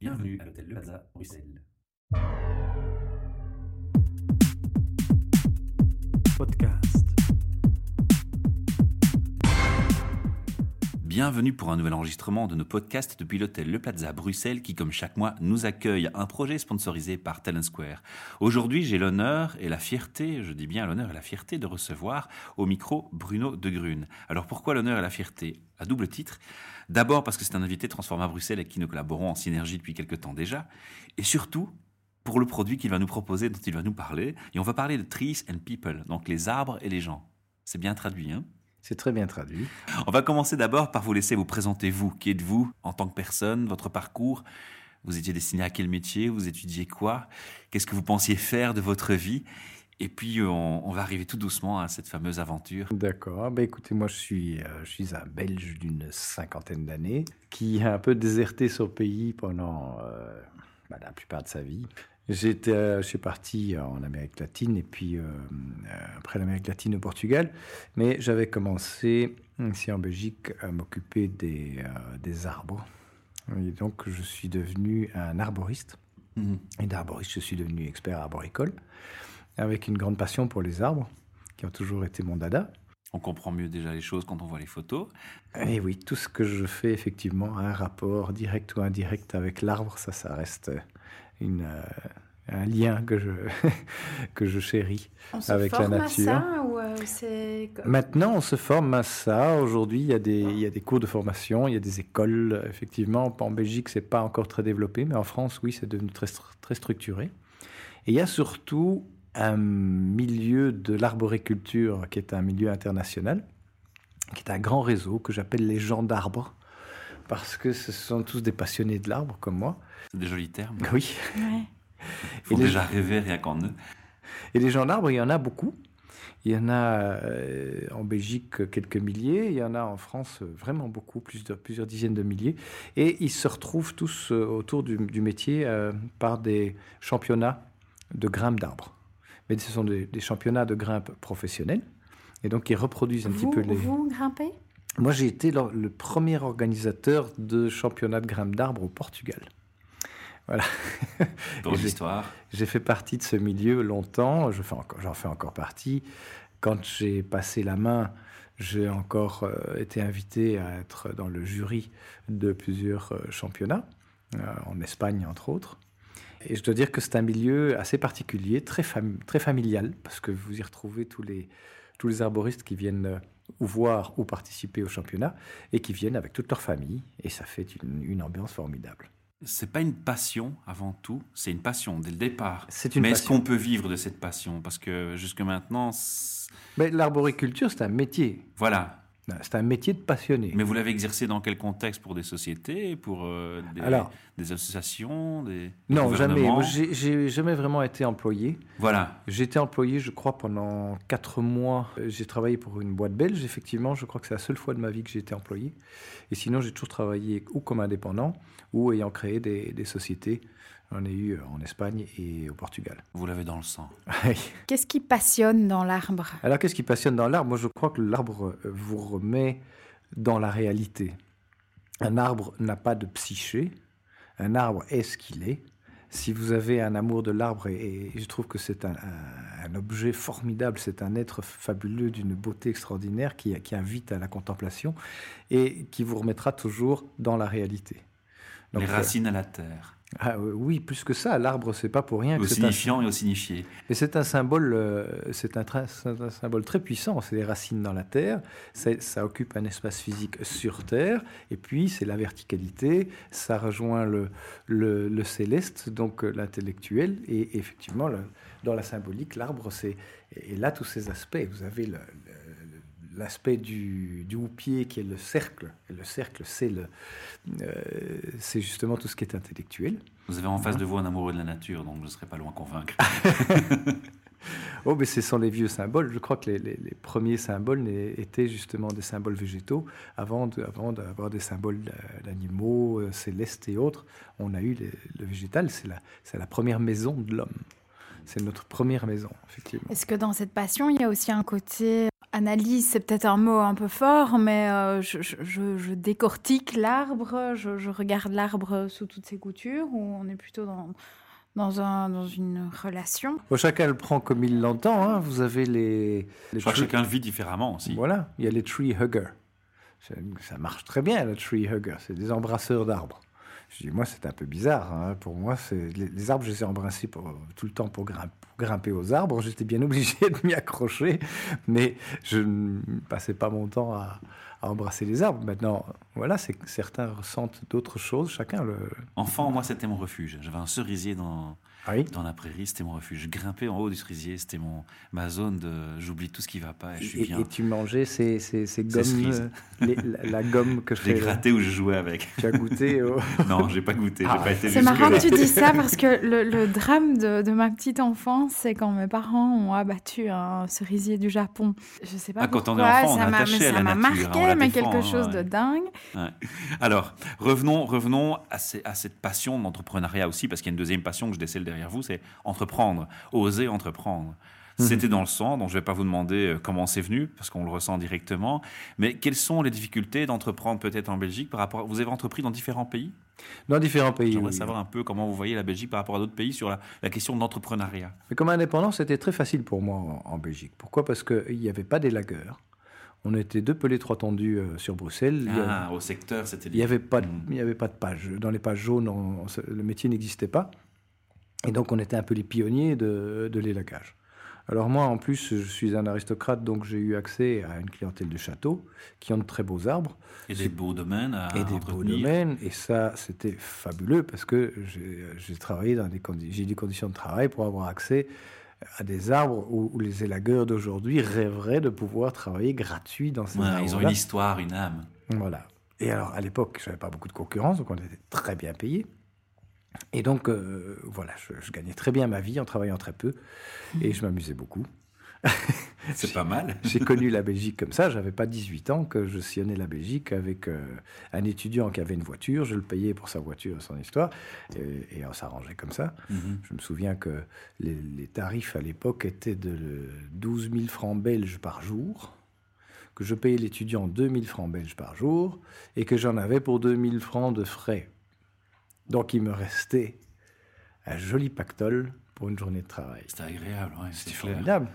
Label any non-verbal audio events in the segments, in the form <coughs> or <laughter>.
Bienvenue à l'hôtel Le Plaza, Bruxelles. Podcast. Bienvenue pour un nouvel enregistrement de nos podcasts depuis l'hôtel Le Plaza Bruxelles qui, comme chaque mois, nous accueille un projet sponsorisé par Talent Square. Aujourd'hui, j'ai l'honneur et la fierté, je dis bien l'honneur et la fierté de recevoir au micro Bruno De Grune. Alors pourquoi l'honneur et la fierté? À double titre. D'abord parce que c'est un invité transformé à Bruxelles avec qui nous collaborons en synergie depuis quelques temps déjà. Et surtout pour le produit qu'il va nous proposer, dont il va nous parler. Et on va parler de Trees and People, donc les arbres et les gens. C'est bien traduit, hein? C'est très bien traduit. On va commencer d'abord par vous laisser vous présenter vous. Qui êtes-vous en tant que personne, votre parcours? Vous étiez destiné à quel métier? Vous étudiez quoi? Qu'est-ce que vous pensiez faire de votre vie? Et puis on, on va arriver tout doucement à cette fameuse aventure. D'accord. Bah, écoutez, moi je suis, euh, je suis un Belge d'une cinquantaine d'années qui a un peu déserté son pays pendant euh, bah, la plupart de sa vie. J'étais, euh, je suis parti en Amérique latine et puis euh, euh, après l'Amérique latine au Portugal, mais j'avais commencé ici en Belgique à m'occuper des, euh, des arbres. Et donc je suis devenu un arboriste. Mhm. Et d'arboriste, je suis devenu expert arboricole, avec une grande passion pour les arbres, qui ont toujours été mon dada. On comprend mieux déjà les choses quand on voit les photos. Et oui, tout ce que je fais, effectivement, a un rapport direct ou indirect avec l'arbre, ça, ça reste une, euh, un lien que je, <laughs> que je chéris. On se avec la forme à nature. ça ou euh, Maintenant, on se forme à ça. Aujourd'hui, il y, a des, il y a des cours de formation, il y a des écoles. Effectivement, en Belgique, c'est pas encore très développé, mais en France, oui, c'est devenu très, très structuré. Et il y a surtout un milieu de l'arboriculture qui est un milieu international, qui est un grand réseau que j'appelle les gens d'arbres, parce que ce sont tous des passionnés de l'arbre comme moi. C'est des jolis termes. <laughs> Oui. Ouais. Il faut Et les- déjà rêver rien qu'en eux. Et les gens d'arbres, il y en a beaucoup. Il y en a euh, en Belgique quelques milliers, il y en a en France euh, vraiment beaucoup, plus de, plusieurs dizaines de milliers. Et ils se retrouvent tous euh, autour du, du métier euh, par des championnats de grimpe d'arbres. Mais ce sont des, des championnats de grimpe professionnels. Et donc ils reproduisent un Vous, petit peu les... vous grimpez? Moi j'ai été le, le premier organisateur de championnats de grimpe d'arbres au Portugal. Voilà. <laughs> Pour Et j'ai- fait partie de ce milieu longtemps, je fais encore- j'en fais encore partie. Quand j'ai passé la main, j'ai encore euh, été invité à être dans le jury de plusieurs euh, championnats, euh, en Espagne entre autres. Et je dois dire que c'est un milieu assez particulier, très, fam- très familial, parce que vous y retrouvez tous les, tous les arboristes qui viennent euh, ou voir ou participer au championnat, et qui viennent avec toute leur famille, et ça fait une, une ambiance formidable. C'est pas une passion avant tout, c'est une passion dès le départ. C'est une Mais est-ce qu'on peut vivre de cette passion? Parce que jusque maintenant, Mais l'arboriculture, c'est un métier. voilà. C'est un métier de passionné. Mais vous l'avez exercé dans quel contexte Pour des sociétés Pour euh, des, Alors- des associations des, non, jamais. J'ai jamais vraiment été employé. Voilà. J'ai été employé, je crois, pendant quatre mois. Euh, J'ai travaillé pour une boîte belge, effectivement. Je crois que c'est la seule fois de ma vie que j'ai été employé. Et sinon, j'ai toujours travaillé ou comme indépendant ou ayant créé des, des sociétés. J'en ai eu euh, en Espagne et au Portugal. Vous l'avez dans le sang. <laughs> Qu'est-ce qui passionne dans l'arbre? Alors, qu'est-ce qui passionne dans l'arbre? Moi, je crois que l'arbre euh, vous remet dans la réalité. Un arbre n'a pas de psyché. Un arbre est ce qu'il est. Si vous avez un amour de l'arbre, et, et je trouve que c'est un, un- un objet formidable, c'est un être fabuleux d'une beauté extraordinaire qui, qui invite à la contemplation et qui vous remettra toujours dans la réalité. Donc, les euh, racines à la terre. Ah, euh, oui, plus que ça, l'arbre, c'est pas pour rien Au que c'est un, signifiant et au signifié. et c'est un symbole, euh, c'est un, tra- c'est un symbole très puissant. C'est les racines dans la terre. Ça occupe un espace physique sur terre. Et puis c'est la verticalité. Ça rejoint le, le, le céleste, donc euh, l'intellectuel. Et effectivement, le- dans la symbolique, l'arbre, c'est et là tous ces aspects. Vous avez le- l'aspect du, du houppier qui est le cercle. Et le cercle, c'est le, euh, c'est justement tout ce qui est intellectuel. Vous avez en face de vous un amoureux de la nature, donc je ne serai pas loin convaincre. <laughs> Oh, mais ce sont les vieux symboles. Je crois que les, les- les premiers symboles étaient justement des symboles végétaux. Avant, de- avant d'avoir des symboles d'a- d'animaux euh, célestes et autres, on a eu les- le végétal. C'est la, c'est la première maison de l'homme. C'est notre première maison, effectivement. Est-ce que dans cette passion, il y a aussi un côté analyse, c'est peut-être un mot un peu fort, mais euh, je, décortique l'arbre, je, regarde l'arbre sous toutes ses coutures, ou on est plutôt dans, dans, un, dans une relation Chacun le prend comme il l'entend. Hein. Vous avez les. je crois que chacun le vit différemment aussi. Voilà, il y a les tree huggers. Ça marche très bien, le tree hugger. C'est des embrasseurs d'arbres. Je dis, moi, c'est un peu bizarre. Hein. Pour moi, les, arbres, je les ai embrassés pour, tout le temps pour, grimper aux arbres. J'étais bien <laughs> obligé de m'y accrocher, mais je ne passais pas mon temps à, embrasser les arbres. Maintenant, voilà, certains ressentent d'autres choses. Chacun le. Enfant, moi, c'était mon refuge. J'avais un cerisier dans ah dans la prairie, c'était mon refuge. Je grimpais en haut du cerisier, c'était mon ma zone de. J'oublie tout ce qui va pas et je suis bien. Et tu mangeais ces, ces, ces gommes, euh, la, gomme que je fais. gratté ou je jouais avec. Tu as goûté au... <laughs> Non, j'ai pas goûté, j'ai ah. pas été C'est marrant que tu dis ça parce que le, le drame de, de, ma petite enfance, c'est quand mes parents ont abattu un cerisier du Japon. Je sais pas ah, pourquoi. Quand on est enfant. Ça m'a marqué, mais quelque chose de dingue. Alors, revenons, revenons à, à cette passion d'entrepreneuriat aussi, parce qu'il y a une deuxième passion que je décèle derrière vous, c'est entreprendre, oser entreprendre. Mhm. C'était dans le sang, donc je ne vais pas vous demander euh, comment c'est venu, parce qu'on le ressent directement. Mais quelles sont les difficultés d'entreprendre peut-être en Belgique par rapport Vous avez entrepris dans différents pays? Dans différents pays. J'aimerais savoir un peu comment vous voyez la Belgique par rapport à d'autres pays sur la, question de l'entrepreneuriat. Mais comme indépendant, c'était très facile pour moi en, Belgique. Pourquoi? Parce qu'il n'y avait pas d'élagueurs. On était deux pelés, trois tendus euh, sur Bruxelles. Ah, au secteur, c'était... Il n'y avait, pas de, hmm. avait pas de page. Dans les pages jaunes, le métier n'existait pas. Et donc on était un peu les pionniers de, de l'élagage. Alors moi, en plus, je suis un aristocrate, donc j'ai eu accès à une clientèle de châteaux qui ont de très beaux arbres. Et des beaux domaines à Et des beaux domaines. Et ça, c'était fabuleux parce que j'ai travaillé dans des conditions de travail pour avoir accès à des arbres où, les élagueurs d'aujourd'hui rêveraient de pouvoir travailler gratuit dans ces arbres. Ils ont une histoire, une âme. Voilà. Et alors, à l'époque, je n'avais pas beaucoup de concurrence, donc on était très bien payés. Et donc, euh, voilà, je, gagnais très bien ma vie en travaillant très peu et je m'amusais beaucoup. <laughs> C'est pas mal. <laughs> J'ai connu la Belgique comme ça. J'avais pas 18 ans que je sillonnais la Belgique avec euh, un étudiant qui avait une voiture. Je le payais pour sa voiture, son histoire, et, on s'arrangeait comme ça. Mhm. Je me souviens que les, les tarifs à l'époque étaient de 12 000 francs belges par jour que je payais l'étudiant 2000 francs belges par jour et que j'en avais pour 2000 francs de frais donc il me restait un joli pactole pour une journée de travail. C'était agréable, ouais, c'était formidable.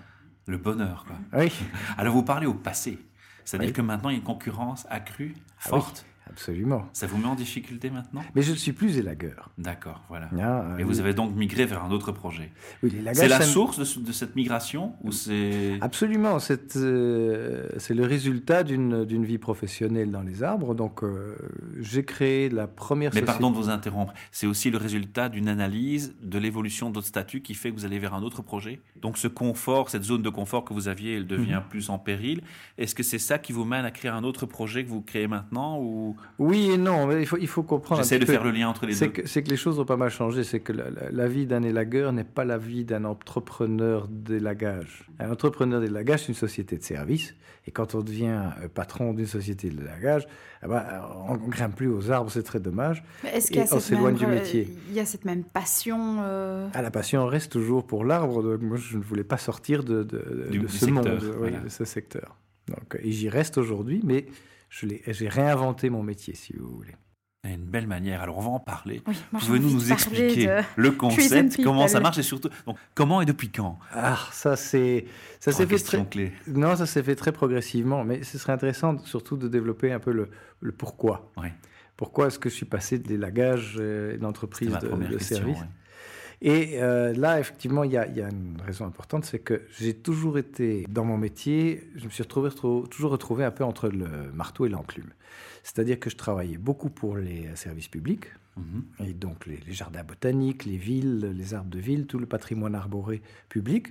Le bonheur, quoi. Oui. <laughs> Alors vous parlez au passé. C'est-à-dire que maintenant il y a une concurrence accrue, ah forte. Absolument. Ça vous met en difficulté maintenant? Mais je ne suis plus élagueur. D'accord, voilà. Ah, et vous avez donc migré vers un autre projet. Oui, c'est la source de, cette migration ou c'est Absolument. Euh, c'est le résultat d'une vie professionnelle dans les arbres. Donc, euh, j'ai créé la première. Mais pardon de vous interrompre. C'est aussi le résultat d'une analyse de l'évolution de votre statut qui fait que vous allez vers un autre projet? Donc, ce confort, cette zone de confort que vous aviez, elle devient mhm. plus en péril. Est-ce que c'est ça qui vous mène à créer un autre projet que vous créez maintenant ou oui et non, mais il faut, il faut comprendre. J'essaie de faire le lien entre les deux. C'est que les choses ont pas mal changé. C'est que la, vie d'un élagueur n'est pas la vie d'un entrepreneur d'élagage. Un entrepreneur d'élagage, c'est une société de service. Et quand on devient euh, patron d'une société d'élagage, eh ben, on ne grimpe plus aux arbres, c'est très dommage. Est-ce qu'il y a on s'éloigne du métier. Il y a cette même passion euh, ah, La passion reste toujours pour l'arbre. Moi, je ne voulais pas sortir de, de, ce monde, de ce secteur. Donc, et j'y reste aujourd'hui, mais j'ai réinventé mon métier, si vous voulez. Une belle manière. Alors, on va en parler. Pouvez-nous nous expliquer le <laughs> concept, comment ça marche et surtout, donc, comment et depuis quand? Ah, ça c'est ça s'est fait très clé. non, ça s'est fait très progressivement, mais ce serait intéressant surtout de développer un peu le, le pourquoi. Oui. Pourquoi est-ce que je suis passé des lagages d'entreprise de, de service et euh, là, effectivement, il y, a, une raison importante, c'est que j'ai toujours été dans mon métier, je me suis retrouvé, toujours retrouvé un peu entre le marteau et l'enclume. C'est-à-dire que je travaillais beaucoup pour les services publics, mhm. et donc les, jardins botaniques, les villes, les arbres de ville, tout le patrimoine arboré public,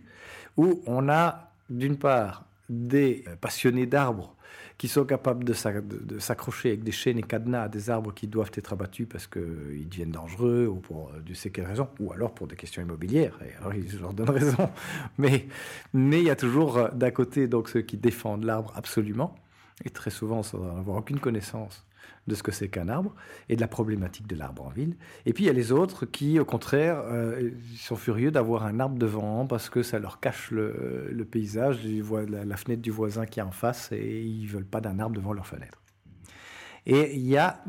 où on a d'une part des passionnés d'arbres qui sont capables de s'accrocher avec des chaînes et cadenas à des arbres qui doivent être abattus parce qu'ils deviennent dangereux ou pour euh, Dieu sait quelle raison, ou alors pour des questions immobilières. Et alors ils leur donnent raison. <laughs> Mais mais il y a toujours euh, d'un côté donc ceux qui défendent l'arbre absolument et très souvent sans avoir aucune connaissance de ce que c'est qu'un arbre et de la problématique de l'arbre en ville. Et puis il y a les autres qui, au contraire, euh, sont furieux d'avoir un arbre devant parce que ça leur cache le, paysage, la, la, fenêtre du voisin qui est en face et ils veulent pas d'un arbre devant leur fenêtre. Et il y a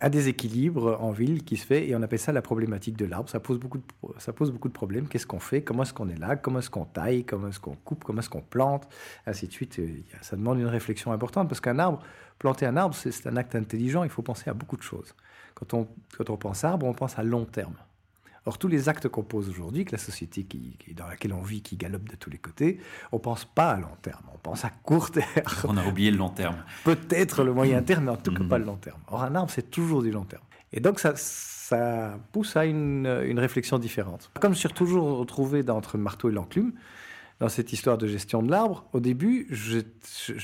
un déséquilibre en ville qui se fait et on appelle ça la problématique de l'arbre. Ça pose beaucoup de, ça pose beaucoup de problèmes. Qu'est-ce qu'on fait? Comment est-ce qu'on est là? Comment est-ce qu'on taille? Comment est-ce qu'on coupe? Comment est-ce qu'on plante? Ainsi de suite. Ça demande une réflexion importante parce qu'un arbre, planter un arbre, c'est un acte intelligent. Il faut penser à beaucoup de choses. Quand on, quand on pense arbre, on pense à long terme. Or, tous les actes qu'on pose aujourd'hui, que la société qui, dans laquelle on vit, qui galope de tous les côtés, on pense pas à long terme, on pense à court terme. On a oublié le long terme. Peut-être le moyen terme, mais en tout cas pas le long terme. Or, un arbre, c'est toujours du long terme. Et donc, ça, ça pousse à une, une, réflexion différente. Comme je suis toujours retrouvé entre le marteau et l'enclume, dans cette histoire de gestion de l'arbre, au début, je,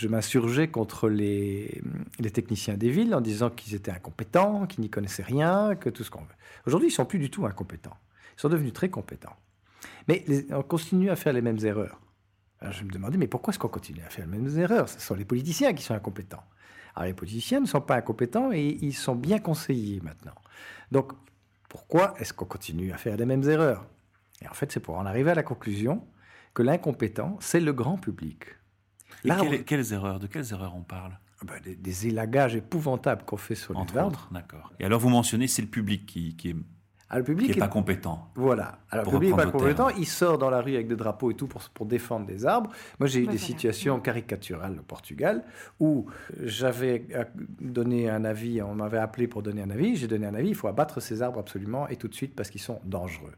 m'insurgeais contre les, les, techniciens des villes en disant qu'ils étaient incompétents, qu'ils n'y connaissaient rien, que tout ce qu'on veut. Aujourd'hui, ils sont plus du tout incompétents. Ils sont devenus très compétents. Mais on continue à faire les mêmes erreurs. Alors je me demandais, mais pourquoi est-ce qu'on continue à faire les mêmes erreurs? Ce sont les politiciens qui sont incompétents. Alors les politiciens ne sont pas incompétents et ils sont bien conseillés maintenant. Donc pourquoi est-ce qu'on continue à faire les mêmes erreurs? Et en fait, c'est pour en arriver à la conclusion que l'incompétent, c'est le grand public. quelles, erreurs De quelles erreurs on parle? Ah ben, des, élagages épouvantables qu'on fait sur les arbres. D'accord. Et alors vous mentionnez, c'est le public qui, qui est ah, le public n'est pas compétent. Voilà. Alors, le public n'est pas compétent. Il sort dans la rue avec des drapeaux et tout pour, pour défendre des arbres. Moi, j'ai eu des situations caricaturales au Portugal où j'avais donné un avis, on m'avait appelé pour donner un avis. J'ai donné un avis. Il faut abattre ces arbres absolument et tout de suite parce qu'ils sont dangereux.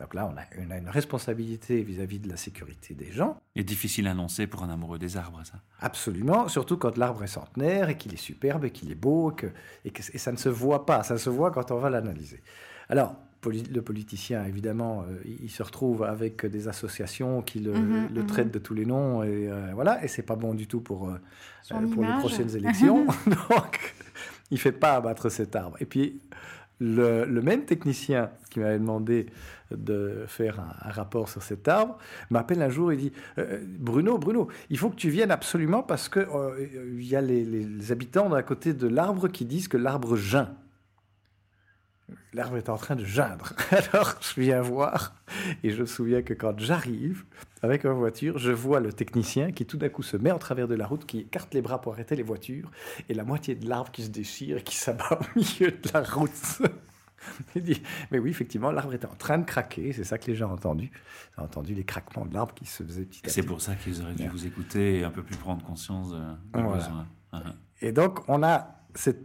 Donc là, on a, une, une responsabilité vis-à-vis de la sécurité des gens. Et difficile à annoncer pour un amoureux des arbres, ça. Absolument, surtout quand l'arbre est centenaire et qu'il est superbe et qu'il est beau que, et que et ça ne se voit pas, ça se voit quand on va l'analyser. Alors, le politicien, évidemment, euh, il se retrouve avec des associations qui le, mhm, mhm. traitent de tous les noms, et euh, voilà, et c'est pas bon du tout pour, euh, pour les prochaines <laughs> élections. <laughs> Donc, il fait pas abattre cet arbre. Et puis, le, même technicien qui m'avait demandé de faire un, rapport sur cet arbre m'appelle un jour et dit Bruno, Bruno, il faut que tu viennes absolument parce que il y a les, habitants à côté de l'arbre qui disent que l'arbre geint l'arbre est en train de geindre. <laughs> Alors je viens voir et je me souviens que quand j'arrive avec ma voiture, je vois le technicien qui tout d'un coup se met en travers de la route, qui écarte les bras pour arrêter les voitures et la moitié de l'arbre qui se déchire et qui s'abat au milieu de la route. <laughs> Il dit, mais oui, effectivement, l'arbre était en train de craquer. C'est ça que les gens ont entendu. Ils ont entendu les craquements de l'arbre qui se faisaient petit à petit. C'est pour ça qu'ils auraient dû vous écouter et un peu plus prendre conscience de, besoin. Uh-huh. Et donc, on a cette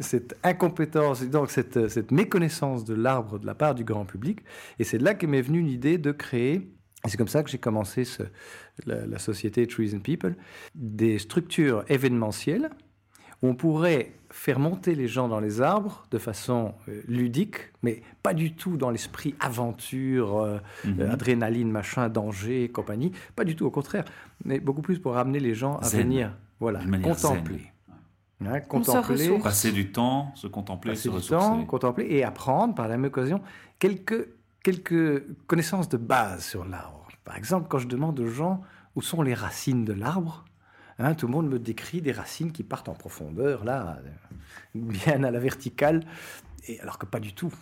cette incompétence, donc cette, cette méconnaissance de l'arbre de la part du grand public. Et c'est là que m'est venue l'idée de créer, et c'est comme ça que j'ai commencé ce, la, société Trees and People, des structures événementielles où on pourrait faire monter les gens dans les arbres de façon euh, ludique, mais pas du tout dans l'esprit aventure, euh, mhm. euh, adrénaline, machin, danger, compagnie. Pas du tout, au contraire. Mais beaucoup plus pour amener les gens à venir voilà, contempler. Hein, contempler, passer du temps, se contempler, passer se du temps, contempler et apprendre par la même occasion quelques, quelques connaissances de base sur l'arbre. Par exemple, quand je demande aux gens où sont les racines de l'arbre, hein, tout le monde me décrit des racines qui partent en profondeur, là, bien à la verticale, et alors que pas du tout.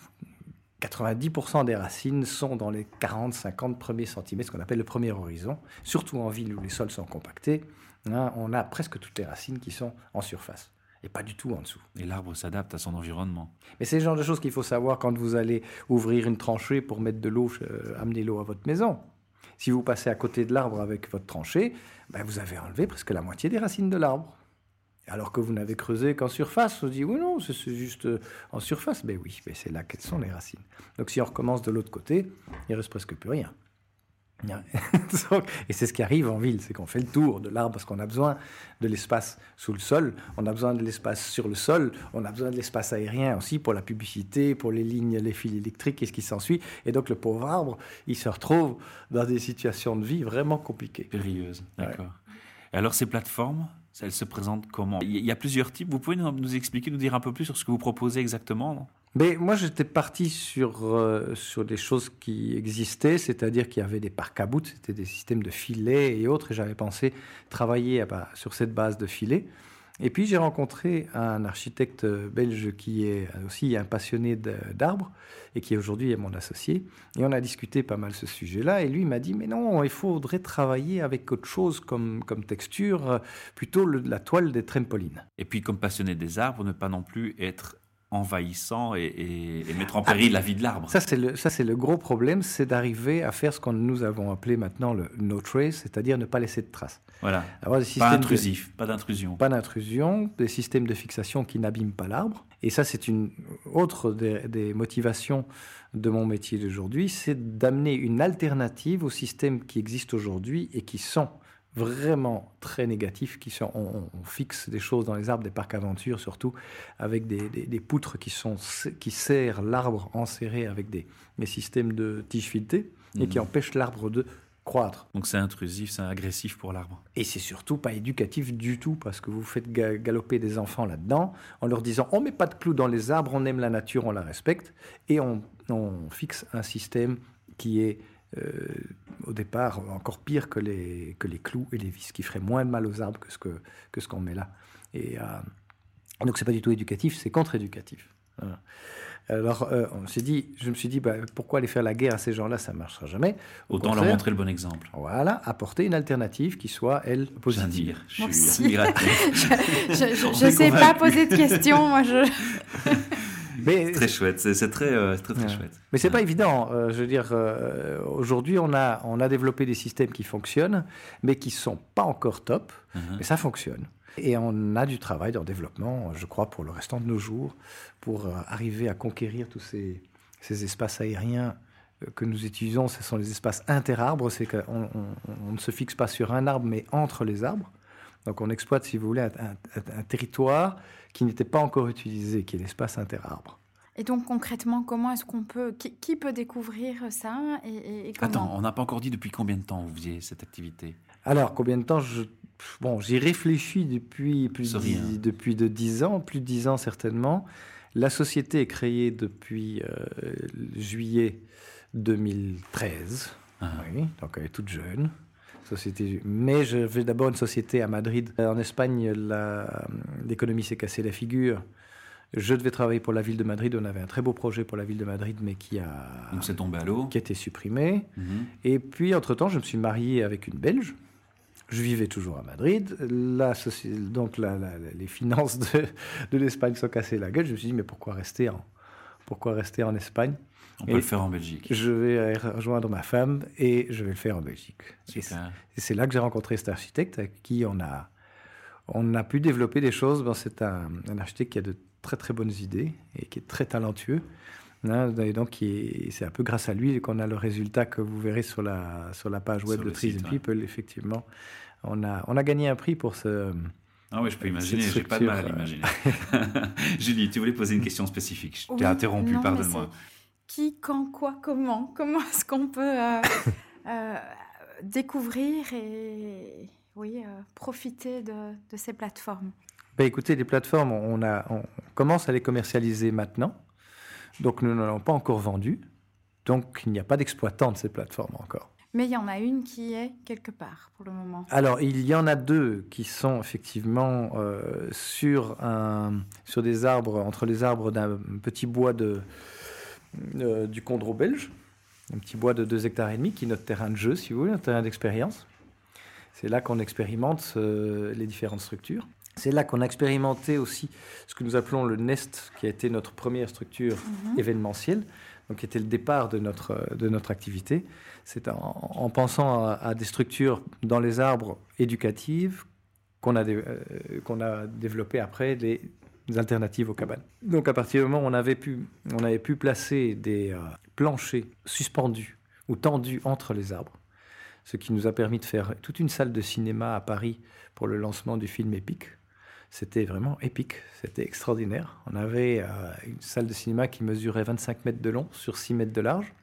90% des racines sont dans les 40-50 premiers centimètres, ce qu'on appelle le premier horizon, surtout en ville où les sols sont compactés. Hein, on a presque toutes les racines qui sont en surface et pas du tout en dessous. Et l'arbre s'adapte à son environnement. Mais c'est le genre de choses qu'il faut savoir quand vous allez ouvrir une tranchée pour mettre de l'eau, euh, amener l'eau à votre maison. Si vous passez à côté de l'arbre avec votre tranchée, ben vous avez enlevé presque la moitié des racines de l'arbre. Alors que vous n'avez creusé qu'en surface, on dit oui non, c'est juste euh, en surface. Mais ben oui, mais c'est là qu'elles sont les racines. Donc si on recommence de l'autre côté, il reste presque plus rien. <laughs> et c'est ce qui arrive en ville, c'est qu'on fait le tour de l'arbre parce qu'on a besoin de l'espace sous le sol, on a besoin de l'espace sur le sol, on a besoin de l'espace aérien aussi pour la publicité, pour les lignes, les fils électriques et ce qui s'ensuit. Et donc le pauvre arbre, il se retrouve dans des situations de vie vraiment compliquées. Périlleuses, d'accord. Alors ces plateformes, elles se présentent comment? Il y a plusieurs types. Vous pouvez nous expliquer, nous dire un peu plus sur ce que vous proposez exactement? Mais moi, j'étais parti sur, euh, sur des choses qui existaient, c'est-à-dire qu'il y avait des parcs à bout, c'était des systèmes de filets et autres, et j'avais pensé travailler sur cette base de filets. Et puis j'ai rencontré un architecte belge qui est aussi un passionné d'arbres et qui aujourd'hui est mon associé. Et on a discuté pas mal ce sujet-là. Et lui m'a dit, mais non, il faudrait travailler avec autre chose comme, comme texture, plutôt la toile des trampolines. Et puis comme passionné des arbres, ne pas non plus être envahissant et, mettre en péril la vie de l'arbre. Ça, c'est le, ça, c'est le gros problème, c'est d'arriver à faire ce que nous avons appelé maintenant le no trace, c'est-à-dire ne pas laisser de traces. Voilà. pas intrusif, pas d'intrusion. Pas d'intrusion, des systèmes de fixation qui n'abîment pas l'arbre. Et ça, c'est une autre des, des motivations de mon métier d'aujourd'hui, c'est d'amener une alternative aux systèmes qui existent aujourd'hui et qui sont vraiment très négatifs. Qui sont, on, fixe des choses dans les arbres des parcs aventures, surtout avec des, des, poutres qui, sont, qui serrent l'arbre enserré avec des, des, systèmes de tiges filetées et qui mhm. empêchent l'arbre de croître. Donc c'est intrusif, c'est agressif pour l'arbre. Et c'est surtout pas éducatif du tout parce que vous faites galoper des enfants là-dedans en leur disant on met pas de clous dans les arbres, on aime la nature, on la respecte et on, on fixe un système qui est au départ encore pire que les, que les clous et les vis, qui ferait moins de mal aux arbres que ce qu'on que ce qu'on met là. Et euh, donc c'est pas du tout éducatif, c'est contre-éducatif. Alors, euh, on s'est dit, je me suis dit, bah, pourquoi aller faire la guerre à ces gens-là, ça ne marchera jamais. Autant leur montrer le bon exemple. Voilà, apporter une alternative qui soit, elle, positive. Je suis <laughs> je ne sais pas poser de questions, moi je... <laughs> Mais très chouette, c'est très, euh, très, très chouette. Mais c'est pas évident. Euh, je veux dire, euh, aujourd'hui, on a, on a développé des systèmes qui fonctionnent, mais qui sont pas encore top. Mhm. Mais ça fonctionne. Et on a du travail dans le développement, je crois, pour le restant de nos jours, pour arriver à conquérir tous ces, ces espaces aériens que nous utilisons. Ce sont les espaces interarbres. C'est qu'on on, ne se fixe pas sur un arbre, mais entre les arbres. Donc on exploite, si vous voulez, un, territoire qui n'était pas encore utilisé, qui est l'espace interarbre. Et donc concrètement, comment est-ce qu'on peut, qui, peut découvrir ça et, Attends, on n'a pas encore dit depuis combien de temps vous faisiez cette activité? Alors combien de temps? Je... Bon, j'y réfléchis depuis plus de, depuis de 10 ans, plus de 10 ans certainement. La société est créée depuis euh, juillet 2013. Ah. Oui, donc elle est toute jeune société. Mais je fais d'abord une société à Madrid. En Espagne, l'économie s'est cassée la figure. Je devais travailler pour la ville de Madrid. On avait un très beau projet pour la ville de Madrid, mais qui a. Donc c'est tombé à l'eau. Qui a été supprimé. Mhm. Et puis, entre-temps, je me suis marié avec une Belge. Je vivais toujours à Madrid. La, donc, les finances de, de l'Espagne sont cassées la gueule. Je me suis dit, mais pourquoi rester en, pourquoi rester en Espagne? On peut le faire en Belgique. Je vais rejoindre ma femme et je vais le faire en Belgique. Et c'est là que j'ai rencontré cet architecte avec qui on a, on a pu développer des choses. Bon, c'est un, architecte qui a de très très bonnes idées et qui est très talentueux. Hein, et donc, c'est un peu grâce à lui qu'on a le résultat que vous verrez sur la, sur la page web de Trees and People. Effectivement, on a, on a gagné un prix pour ce. Ah oui, je peux imaginer, j'ai pas de mal à l'imaginer. <laughs> Julie, tu voulais poser une question spécifique. Je t'ai interrompu, pardonne-moi qui, quand, quoi, comment Comment est-ce qu'on peut euh, <coughs> euh, découvrir et oui, euh, profiter de, ces plateformes? Ben Écoutez, les plateformes, on, a, on commence à les commercialiser maintenant. Donc nous n'en avons pas encore vendu. Donc il n'y a pas d'exploitant de ces plateformes encore. Mais il y en a une qui est quelque part pour le moment. Alors, il y en a deux qui sont effectivement sur, un, sur des arbres, entre les arbres d'un petit bois de, euh, du Condro belge, un petit bois de 2 hectares et demi qui est notre terrain de jeu, si vous voulez, un terrain d'expérience. C'est là qu'on expérimente euh, les différentes structures. C'est là qu'on a expérimenté aussi ce que nous appelons le Nest, qui a été notre première structure mhm. événementielle, donc qui était le départ de notre, de notre activité. C'est en, pensant à, des structures dans les arbres éducatives qu'on a, euh, qu'on a développé après des alternatives aux cabanes. Donc à partir du moment où on avait pu, on avait pu placer des euh, planchers suspendus ou tendus entre les arbres, ce qui nous a permis de faire toute une salle de cinéma à Paris pour le lancement du film Épique. C'était vraiment épique, c'était extraordinaire. On avait euh, une salle de cinéma qui mesurait 25 mètres de long sur 6 mètres de large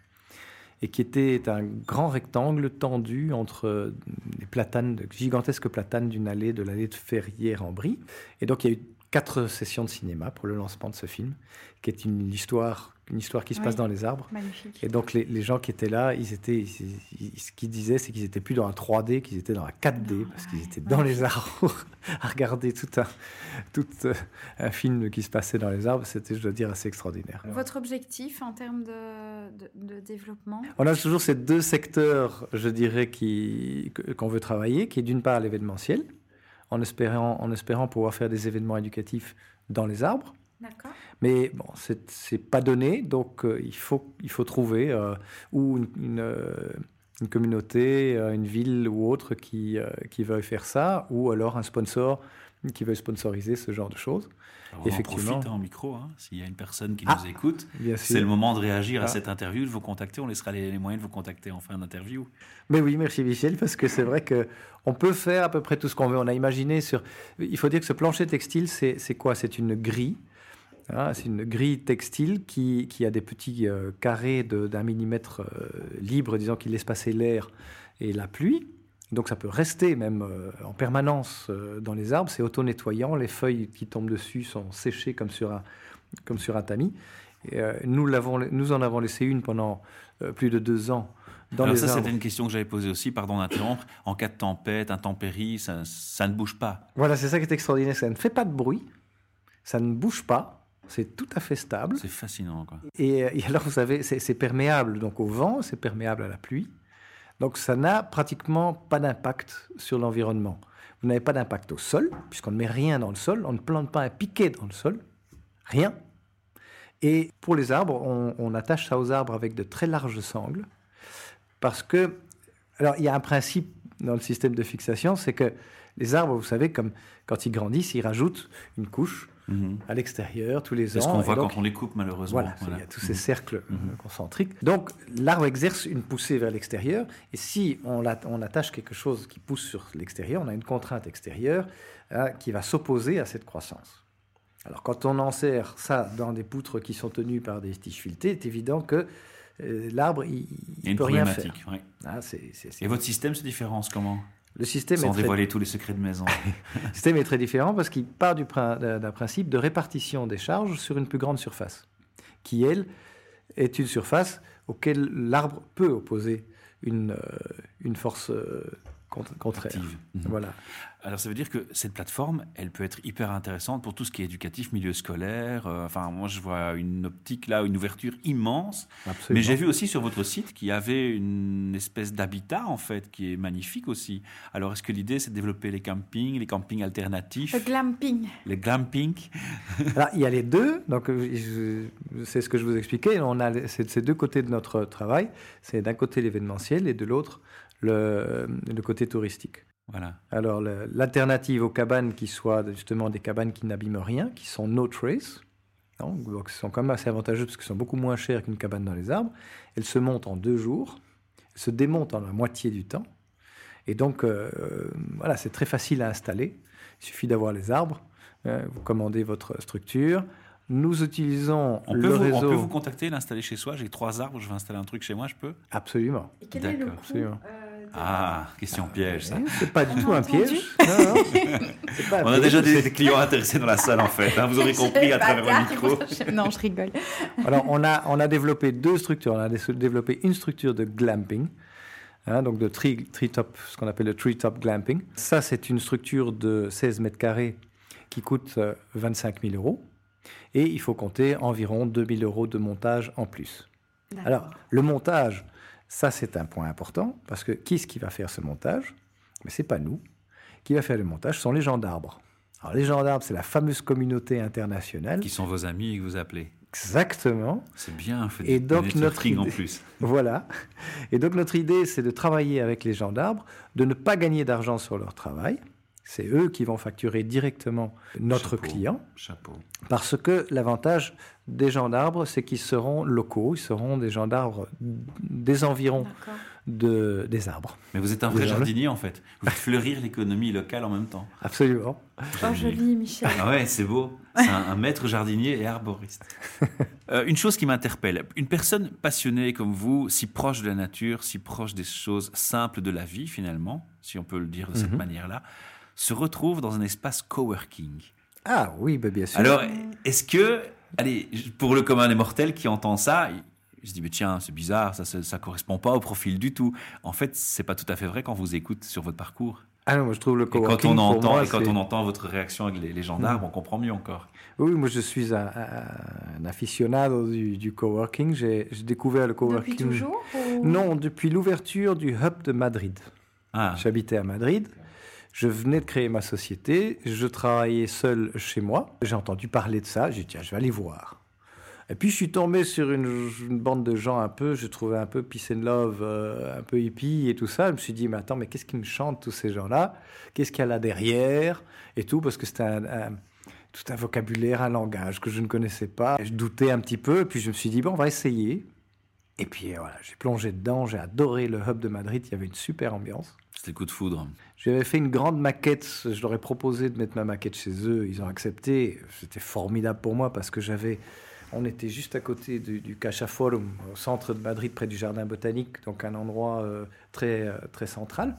et qui était un grand rectangle tendu entre des platanes, gigantesques platanes d'une allée, de l'allée de Ferrière en Brie. Et donc il y a eu quatre sessions de cinéma pour le lancement de ce film, qui est une histoire, une histoire qui se passe dans les arbres. Magnifique. Et donc les, les gens qui étaient là, ils étaient, ils- ils- ce qu'ils disaient, c'est qu'ils étaient plus dans la 3D, qu'ils étaient dans la 4D, parce qu'ils ouais, étaient dans les arbres <laughs> à regarder tout un, tout euh, un film qui se passait dans les arbres. C'était, je dois dire, assez extraordinaire. Votre objectif en termes de, de- de développement? On a toujours ces deux secteurs, je dirais, qui, qu'on veut travailler, qui est d'une part l'événementiel, en espérant, en espérant pouvoir faire des événements éducatifs dans les arbres. Mais bon, c'est pas donné, donc euh, il, faut, il faut trouver euh, ou une, une, euh, une communauté, une ville ou autre qui, euh, qui veuille faire ça, ou alors un sponsor qui veuille sponsoriser ce genre de choses. Alors, on en Effectivement. profite hein, en micro. hein. S'il y a une personne qui Ah. nous écoute, c'est le moment de réagir à Ah. cette interview, de vous contacter. On laissera les, les moyens de vous contacter en fin d'interview. Mais oui, merci Michel, parce que c'est vrai que on peut faire à peu près tout ce qu'on veut. On a imaginé sur. Il faut dire que ce plancher textile, c'est quoi? C'est une grille. hein, c'est une grille textile qui, qui a des petits euh, carrés d'un millimètre euh, libre, disons, qui laisse passer l'air et la pluie. Donc ça peut rester même euh, en permanence euh, dans les arbres. C'est auto-nettoyant. Les feuilles qui tombent dessus sont séchées comme sur un, comme sur un tamis. Et, euh, nous, l'avons- nous en avons laissé une pendant euh, plus de deux ans dans Alors les ça, c'était une question que j'avais posée aussi, pardon d'interrompre. En cas de tempête, intempérie, ça, ça ne bouge pas. Voilà, c'est ça qui est extraordinaire. Ça ne fait pas de bruit, ça ne bouge pas, c'est tout à fait stable. C'est fascinant, quoi. Et, et alors, vous savez, c'est c'est perméable donc au vent, c'est perméable à la pluie. Donc, ça n'a pratiquement pas d'impact sur l'environnement. Vous n'avez pas d'impact au sol, puisqu'on ne met rien dans le sol, on ne plante pas un piquet dans le sol, rien. Et pour les arbres, on, attache ça aux arbres avec de très larges sangles, parce que, alors, il y a un principe dans le système de fixation, c'est que les arbres, vous savez, comme quand ils grandissent, ils rajoutent une couche Mhm. à l'extérieur tous les C'est ans. ce qu'on voit donc- quand on les coupe, malheureusement. voilà, il y a tous ces Mhm. cercles euh, Mhm. concentriques. Donc, l'arbre exerce une poussée vers l'extérieur. Et si on, attache quelque chose qui pousse sur l'extérieur, on a une contrainte extérieure hein, qui va s'opposer à cette croissance. Alors, quand on enserre ça dans des poutres qui sont tenues par des tiges filetées, c'est évident que euh, l'arbre, il ne peut rien faire. ouais. Ah, c'est- c'est- c'est- Et votre système se différence comment? Le système est Sans très dévoiler tous les secrets de maison. <laughs> Le système est très différent parce qu'il part d'un principe de répartition des charges sur une plus grande surface, qui, elle, est une surface auquel l'arbre peut opposer une, euh, une force euh, cont- contraire. Active. Voilà. Alors ça veut dire que cette plateforme, elle peut être hyper intéressante pour tout ce qui est éducatif, milieu scolaire. euh, enfin, moi je vois une optique là, une ouverture immense. Absolument. Mais j'ai vu aussi sur votre site qu'il y avait une espèce d'habitat en fait qui est magnifique aussi. Alors est-ce que l'idée c'est de développer les campings, les campings alternatifs, Le glamping. les glamping <laughs> Alors, il y a les deux. Donc, euh, c'est ce que je vous expliquais. On a ces ces deux côtés de notre travail. C'est d'un côté l'événementiel et de l'autre le, le côté touristique. Voilà. Alors, l'alternative aux cabanes qui soient justement des cabanes qui n'abîment rien, qui sont no trace, hein, donc ce sont quand même assez avantageuses parce qu'elles sont beaucoup moins chères qu'une cabane dans les arbres. Elles se montent en deux jours, elles se démontent en la moitié du temps. Et donc, euh, voilà, c'est très facile à installer. Il suffit d'avoir les arbres, euh, vous commandez votre structure. Nous utilisons On le peut, vous, on réseau. peut vous contacter, l'installer chez soi. J'ai trois arbres, je veux installer un truc chez moi, je peux? Absolument. Et quel est le D'accord, coût euh, Ah, question piège ça. C'est pas du On tout a un piège. Non, non. C'est pas un <laughs> On a piège, déjà des, clients intéressés dans la salle en fait. hein, vous aurez compris à travers le micro. non, je rigole. <laughs> Alors, on a, on a développé deux structures. On a dé- développé une structure de glamping, hein, donc de tree, tree top, ce qu'on appelle le tree top glamping. Ça, c'est une structure de 16 mètres carrés qui coûte euh, 25 000 euros. Et il faut compter environ 2 000 euros de montage en plus. Alors, le montage, ça, c'est un point important, parce que qui est-ce qui va faire ce montage? Mais c'est pas nous. Qui va faire le montage Ce sont les gens d'arbres. Alors, les gens d'arbres, c'est la fameuse communauté internationale. Qui sont vos amis et que vous appelez. Exactement. C'est bien fait. Et donc, notre networking en idée- plus. <laughs> Voilà. Et donc notre idée, c'est de travailler avec les gens d'arbres, de ne pas gagner d'argent sur leur travail. C'est eux qui vont facturer directement notre Chapeau. client. Chapeau. Parce que l'avantage des gens d'arbres, c'est qu'ils seront locaux, ils seront des gens d'arbres des environs de, des arbres. Mais vous êtes un vrai jardinier en fait. Vous <laughs> faites fleurir l'économie locale en même temps. Absolument. Oh, joli, Michel. Ah ouais, c'est beau. C'est un, un maître jardinier et arboriste. <laughs> Euh, une chose qui m'interpelle, une personne passionnée comme vous, si proche de la nature, si proche des choses simples de la vie finalement, si on peut le dire de cette Mhm. manière-là, se retrouve dans un espace coworking. Ah oui, bah, bien sûr. Alors, est-ce que, allez, pour le commun des mortels qui entend ça, il se dit, mais tiens, c'est bizarre, ça, ça, ça correspond pas au profil du tout. En fait, c'est pas tout à fait vrai quand on vous écoute sur votre parcours. Ah non, moi je trouve le Et quand coworking on pour entend, moi, et quand on entend votre réaction avec les, les gendarmes, on comprend mieux encore. Oui, moi je suis un, aficionado du, du coworking. J'ai j'ai découvert le coworking. Depuis toujours ou- Non, depuis l'ouverture du hub de Madrid. Ah, J'habitais à Madrid. Je venais de créer ma société. Je travaillais seul chez moi. J'ai entendu parler de ça. J'ai dit, tiens, je vais aller voir. Et puis, je suis tombé sur une, bande de gens un peu, je trouvais un peu peace and love, euh, un peu hippie et tout ça. Je me suis dit, mais attends, mais qu'est-ce qu'ils me chantent, tous ces gens-là? Qu'est-ce qu'il y a là derrière? Et tout, parce que c'était tout un vocabulaire, un langage que je ne connaissais pas. Je doutais un petit peu. Et puis, je me suis dit, bon, on va essayer. Et puis, voilà, j'ai plongé dedans. J'ai adoré le hub de Madrid. Il y avait une super ambiance. C'était le coup de foudre. J'avais fait une grande maquette. Je leur ai proposé de mettre ma maquette chez eux. Ils ont accepté. C'était formidable pour moi parce que j'avais. On était juste à côté du, du Cacha Forum, au centre de Madrid, près du jardin botanique, donc un endroit euh, très, euh, très central.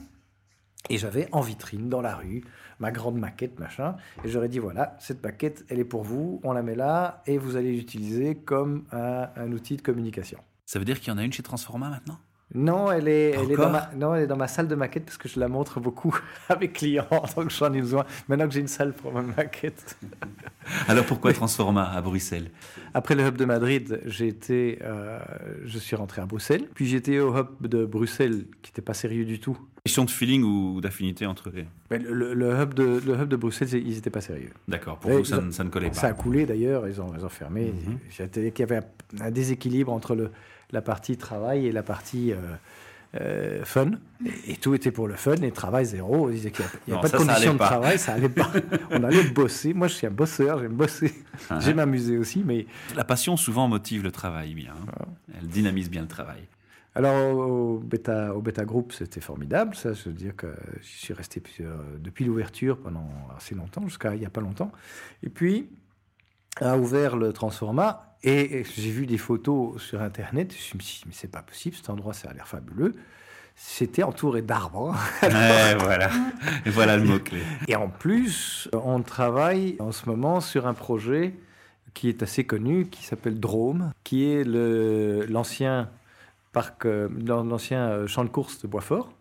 Et j'avais en vitrine, dans la rue, ma grande maquette, machin. Et j'aurais dit voilà, cette maquette, elle est pour vous, on la met là, et vous allez l'utiliser comme un, un outil de communication. Ça veut dire qu'il y en a une chez Transforma maintenant? Non, elle est, elle est dans ma, non, elle est dans ma salle de maquette parce que je la montre beaucoup <laughs> à mes clients <laughs> que j'en ai besoin. Maintenant que j'ai une salle pour ma maquette. <laughs> Alors pourquoi Transforma à Bruxelles? Après le hub de Madrid, j'ai été, euh, je suis rentré à Bruxelles. Puis j'étais au hub de Bruxelles qui n'était pas sérieux du tout. Question de feeling ou d'affinité entre les. Mais le, hub de, le hub de Bruxelles, ils n'étaient pas sérieux. D'accord, pour vous, ça, ont- ne- ça ne collait pas. Ça a coulé d'ailleurs, ils ont, ils ont fermé. Mhm. J'étais qu'il y avait un, un déséquilibre entre le, la partie travail et la partie euh, euh, fun. Et, et tout était pour le fun et travail zéro. Ils disaient qu'il n'y Non, avait pas ça, de allait de pas. travail, ça allait pas. On allait bosser. Moi, je suis un bosseur, j'aime bosser. Ah, J'aime m'amuser aussi, mais La passion souvent motive le travail bien. hein. Elle dynamise bien le travail. Alors, au bêta, au bêta groupe, c'était formidable. Ça, je veux dire que j'y suis resté depuis l'ouverture pendant assez longtemps, jusqu'à il n'y a pas longtemps. Et puis, a ouvert le Transforma et, j'ai vu des photos sur Internet. Je me suis dit, mais c'est pas possible, cet endroit, ça a l'air fabuleux. C'était entouré d'arbres. Ouais, voilà. Et voilà le mot-clé. Et en plus, on travaille en ce moment sur un projet qui est assez connu, qui s'appelle Drôme, qui est l'ancien parc, euh, l'ancien euh, champ de course de Boisfort,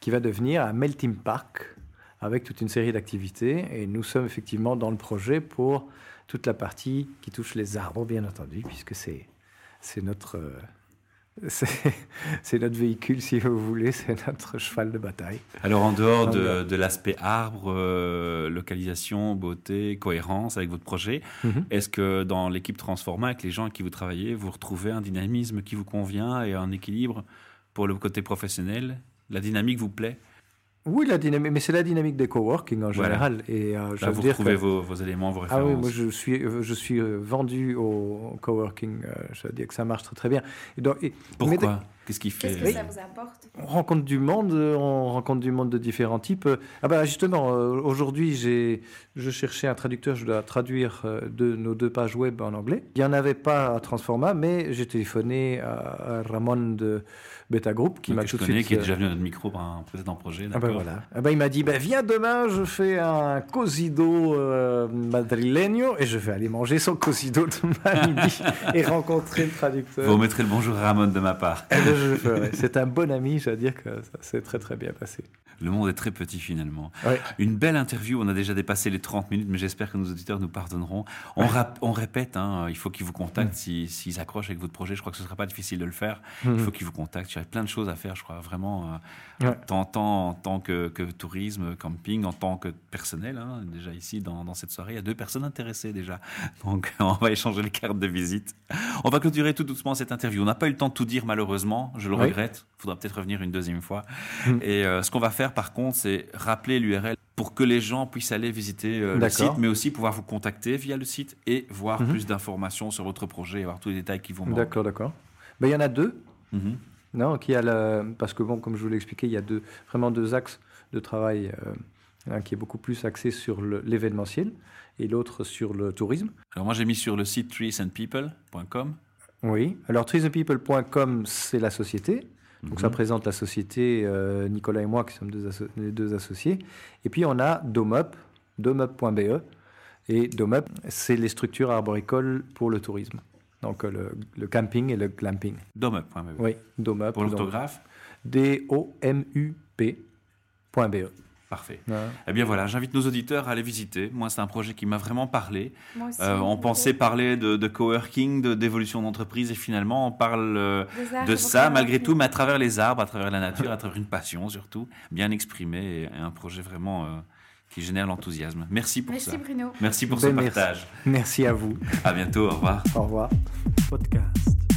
qui va devenir un melting park avec toute une série d'activités. Et nous sommes effectivement dans le projet pour toute la partie qui touche les arbres, bien entendu, puisque c'est notre euh, <laughs> c'est notre véhicule, si vous voulez, c'est notre cheval de bataille. Alors en dehors de l'aspect arbre, euh, localisation, beauté, cohérence avec votre projet, Mhm. est-ce que dans l'équipe Transforma, avec les gens avec qui vous travaillez, vous retrouvez un dynamisme qui vous convient et un équilibre pour le côté professionnel? La dynamique vous plaît? Oui, la dynamique, mais c'est la dynamique des coworking en Voilà. général. Et euh, je Là, vous dire retrouvez que- vos, vos éléments, vos Ah références. oui, moi je suis, euh, je suis euh, vendu au coworking. je veux dire que ça marche très très bien. Et donc, et- mais Pourquoi Qu'est-ce qui fait Qu'est-ce que Oui. ça vous apporte? On rencontre du monde, euh, on rencontre du monde de différents types. Euh, Ah bah justement, euh, aujourd'hui, j'ai, je cherchais un traducteur, je dois traduire euh, de nos deux pages web en anglais. Il n'y en avait pas à Transforma, mais j'ai téléphoné à, Ramon de Beta Group qui que m'a je tout de connais, suite. qui est euh, déjà venu à notre micro par un précédent projet. Ah ben d'accord voilà. Ah ben il m'a dit ben viens demain, je fais un cosido euh, madrileño et je vais aller manger son cosido demain midi <laughs> et rencontrer le traducteur. Vous remettrez le bonjour à Ramon de ma part. C'est un bon ami, je dois dire que ça s'est très très bien passé. Le monde est très petit finalement. Ouais. Une belle interview, on a déjà dépassé les 30 minutes, mais j'espère que nos auditeurs nous pardonneront. On, répète, hein, il faut qu'ils vous contactent si- s'ils accrochent avec votre projet. Je crois que ce ne sera pas difficile de le faire. Il faut qu'ils vous contactent. Il y a plein de choses à faire, je crois, vraiment, euh, Ouais. tant, tant en tant que, que tourisme, camping, en tant que personnel. hein. déjà ici, dans, dans cette soirée, il y a deux personnes intéressées déjà. Donc, <laughs> on va échanger les cartes de visite. On va clôturer tout doucement cette interview. On n'a pas eu le temps de tout dire, malheureusement. Je le Oui. regrette. Il faudra peut-être revenir une deuxième fois. Mm. Et euh, ce qu'on va faire, par contre, c'est rappeler l'URL pour que les gens puissent aller visiter euh, le site, mais aussi pouvoir vous contacter via le site et voir Mhm. plus d'informations sur votre projet et voir tous les détails qui manquent. D'accord, d'accord. Ben, il y en a deux. Mhm. Non, qui a le... parce que bon, comme je vous l'ai expliqué, il y a deux, vraiment deux axes de travail. euh, un qui est beaucoup plus axé sur l'événementiel et l'autre sur le tourisme. Alors moi, j'ai mis sur le site treesandpeople.com. Oui. Alors, tourismpeople.com, c'est la société. Donc, ça Mhm. présente la société, euh, Nicolas et moi, qui sommes deux les deux associés. Et puis, on a DomeUp, domeup.be, Et Dome c'est les structures arboricoles pour le tourisme. Donc le, le camping et le glamping. Domeup.be. Oui, Dome Pour l'orthographe? D-O-M-U-P.be. Parfait. Ouais. Eh bien voilà, j'invite nos auditeurs à aller visiter. Moi, c'est un projet qui m'a vraiment parlé. Moi aussi, Euh, on beaucoup. pensait parler de, de coworking, de- d'évolution d'entreprise, et finalement, on parle euh, arbres, de ça malgré tout, mais à travers les arbres, à travers la nature, à travers une passion surtout, bien exprimée, et un projet vraiment euh, qui génère l'enthousiasme. Merci pour Merci ça. Bruno. Merci pour Ben, ce merci. partage. Merci à vous. À bientôt, au revoir. Au revoir. Podcast.